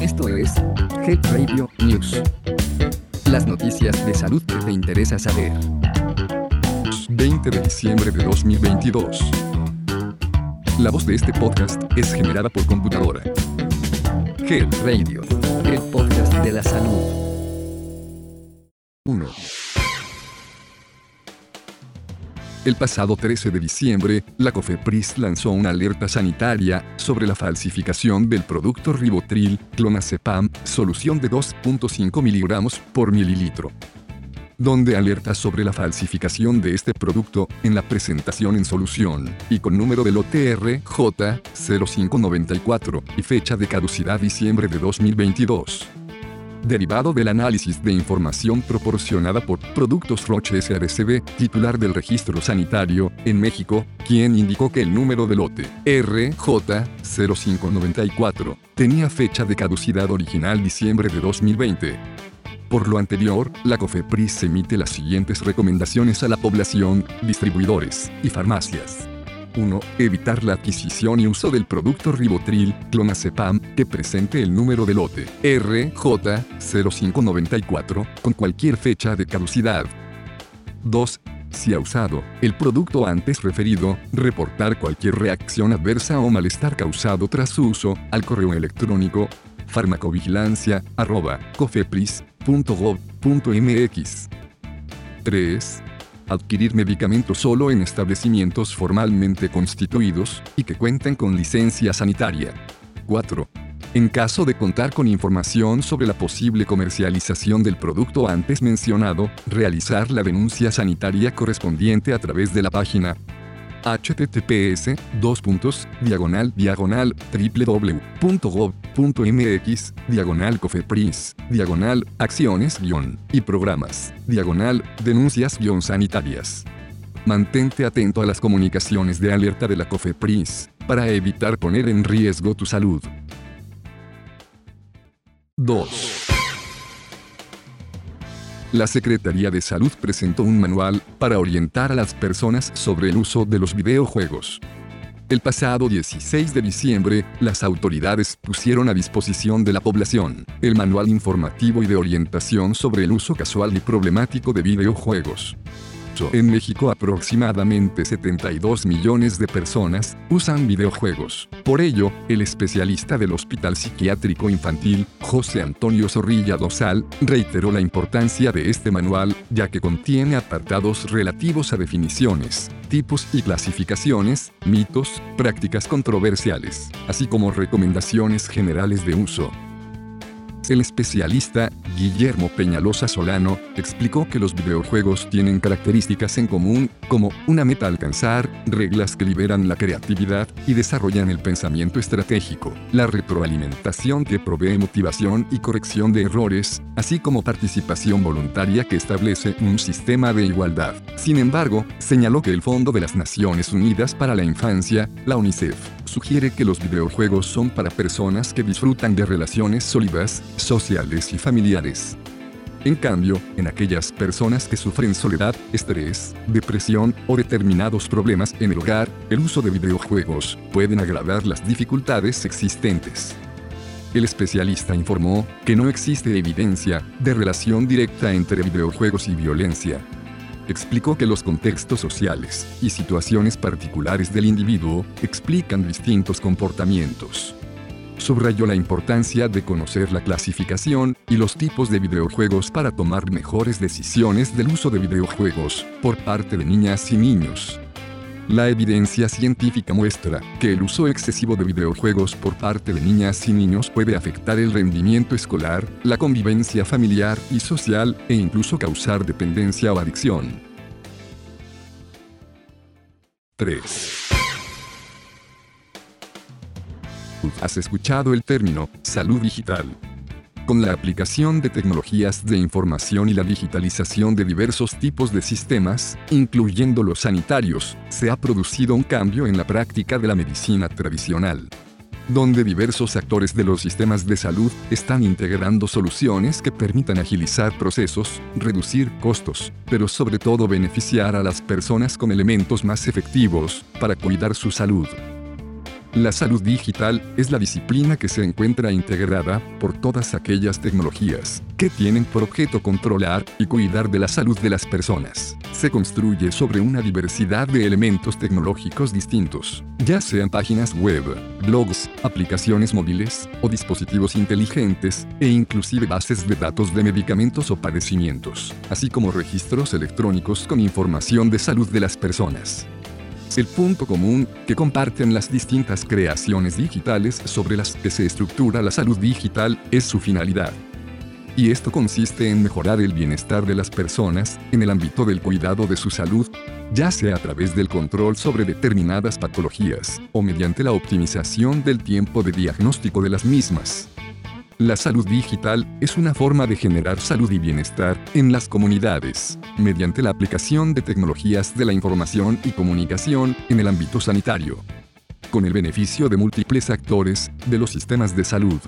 Esto es Health Radio News. Las noticias de salud que te interesa saber. 20 de diciembre de 2022. La voz de este podcast es generada por computadora. Health Radio, el podcast de la salud. 1. El pasado 13 de diciembre, la COFEPRIS lanzó una alerta sanitaria sobre la falsificación del producto ribotril, clonazepam, solución de 2.5 miligramos por mililitro donde alerta sobre la falsificación de este producto en la presentación en solución y con número del OTR J0594 y fecha de caducidad diciembre de 2022 derivado del análisis de información proporcionada por Productos Roche SRCB, titular del registro sanitario, en México, quien indicó que el número de lote RJ0594 tenía fecha de caducidad original diciembre de 2020. Por lo anterior, la COFEPRIS emite las siguientes recomendaciones a la población, distribuidores y farmacias. 1. Evitar la adquisición y uso del producto ribotril, clonazepam, que presente el número de lote RJ0594 con cualquier fecha de caducidad. 2. Si ha usado el producto antes referido, reportar cualquier reacción adversa o malestar causado tras su uso al correo electrónico farmacovigilancia.cofepris.gov.mx. 3 adquirir medicamentos solo en establecimientos formalmente constituidos y que cuenten con licencia sanitaria. 4. En caso de contar con información sobre la posible comercialización del producto antes mencionado, realizar la denuncia sanitaria correspondiente a través de la página https diagonal diagonal www.gov.mx diagonal cofepris diagonal acciones guion y programas diagonal denuncias guion sanitarias. Mantente atento a las comunicaciones de alerta de la COFEPRIS para evitar poner en riesgo tu salud. 2 la Secretaría de Salud presentó un manual para orientar a las personas sobre el uso de los videojuegos. El pasado 16 de diciembre, las autoridades pusieron a disposición de la población el manual informativo y de orientación sobre el uso casual y problemático de videojuegos. En México aproximadamente 72 millones de personas usan videojuegos. Por ello, el especialista del Hospital Psiquiátrico Infantil, José Antonio Zorrilla Dosal, reiteró la importancia de este manual, ya que contiene apartados relativos a definiciones, tipos y clasificaciones, mitos, prácticas controversiales, así como recomendaciones generales de uso. El especialista, Guillermo Peñalosa Solano, explicó que los videojuegos tienen características en común, como una meta a alcanzar, reglas que liberan la creatividad y desarrollan el pensamiento estratégico, la retroalimentación que provee motivación y corrección de errores, así como participación voluntaria que establece un sistema de igualdad. Sin embargo, señaló que el Fondo de las Naciones Unidas para la Infancia, la UNICEF, sugiere que los videojuegos son para personas que disfrutan de relaciones sólidas, sociales y familiares. En cambio, en aquellas personas que sufren soledad, estrés, depresión o determinados problemas en el hogar, el uso de videojuegos pueden agravar las dificultades existentes. El especialista informó que no existe evidencia de relación directa entre videojuegos y violencia, explicó que los contextos sociales y situaciones particulares del individuo explican distintos comportamientos. Subrayó la importancia de conocer la clasificación y los tipos de videojuegos para tomar mejores decisiones del uso de videojuegos por parte de niñas y niños. La evidencia científica muestra que el uso excesivo de videojuegos por parte de niñas y niños puede afectar el rendimiento escolar, la convivencia familiar y social e incluso causar dependencia o adicción. 3. ¿Has escuchado el término salud digital? Con la aplicación de tecnologías de información y la digitalización de diversos tipos de sistemas, incluyendo los sanitarios, se ha producido un cambio en la práctica de la medicina tradicional donde diversos actores de los sistemas de salud están integrando soluciones que permitan agilizar procesos, reducir costos, pero sobre todo beneficiar a las personas con elementos más efectivos para cuidar su salud. La salud digital es la disciplina que se encuentra integrada por todas aquellas tecnologías que tienen por objeto controlar y cuidar de la salud de las personas. Se construye sobre una diversidad de elementos tecnológicos distintos, ya sean páginas web, blogs, aplicaciones móviles o dispositivos inteligentes, e inclusive bases de datos de medicamentos o padecimientos, así como registros electrónicos con información de salud de las personas. El punto común que comparten las distintas creaciones digitales sobre las que se estructura la salud digital es su finalidad. Y esto consiste en mejorar el bienestar de las personas en el ámbito del cuidado de su salud, ya sea a través del control sobre determinadas patologías o mediante la optimización del tiempo de diagnóstico de las mismas. La salud digital es una forma de generar salud y bienestar en las comunidades, mediante la aplicación de tecnologías de la información y comunicación en el ámbito sanitario, con el beneficio de múltiples actores de los sistemas de salud,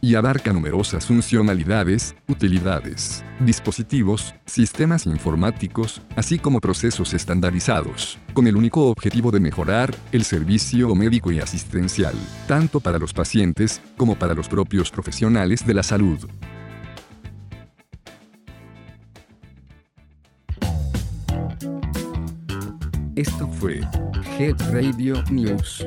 y abarca numerosas funcionalidades, utilidades, dispositivos, sistemas informáticos, así como procesos estandarizados, con el único objetivo de mejorar el servicio médico y asistencial, tanto para los pacientes como para los propios profesionales de la salud. Esto fue Head Radio News.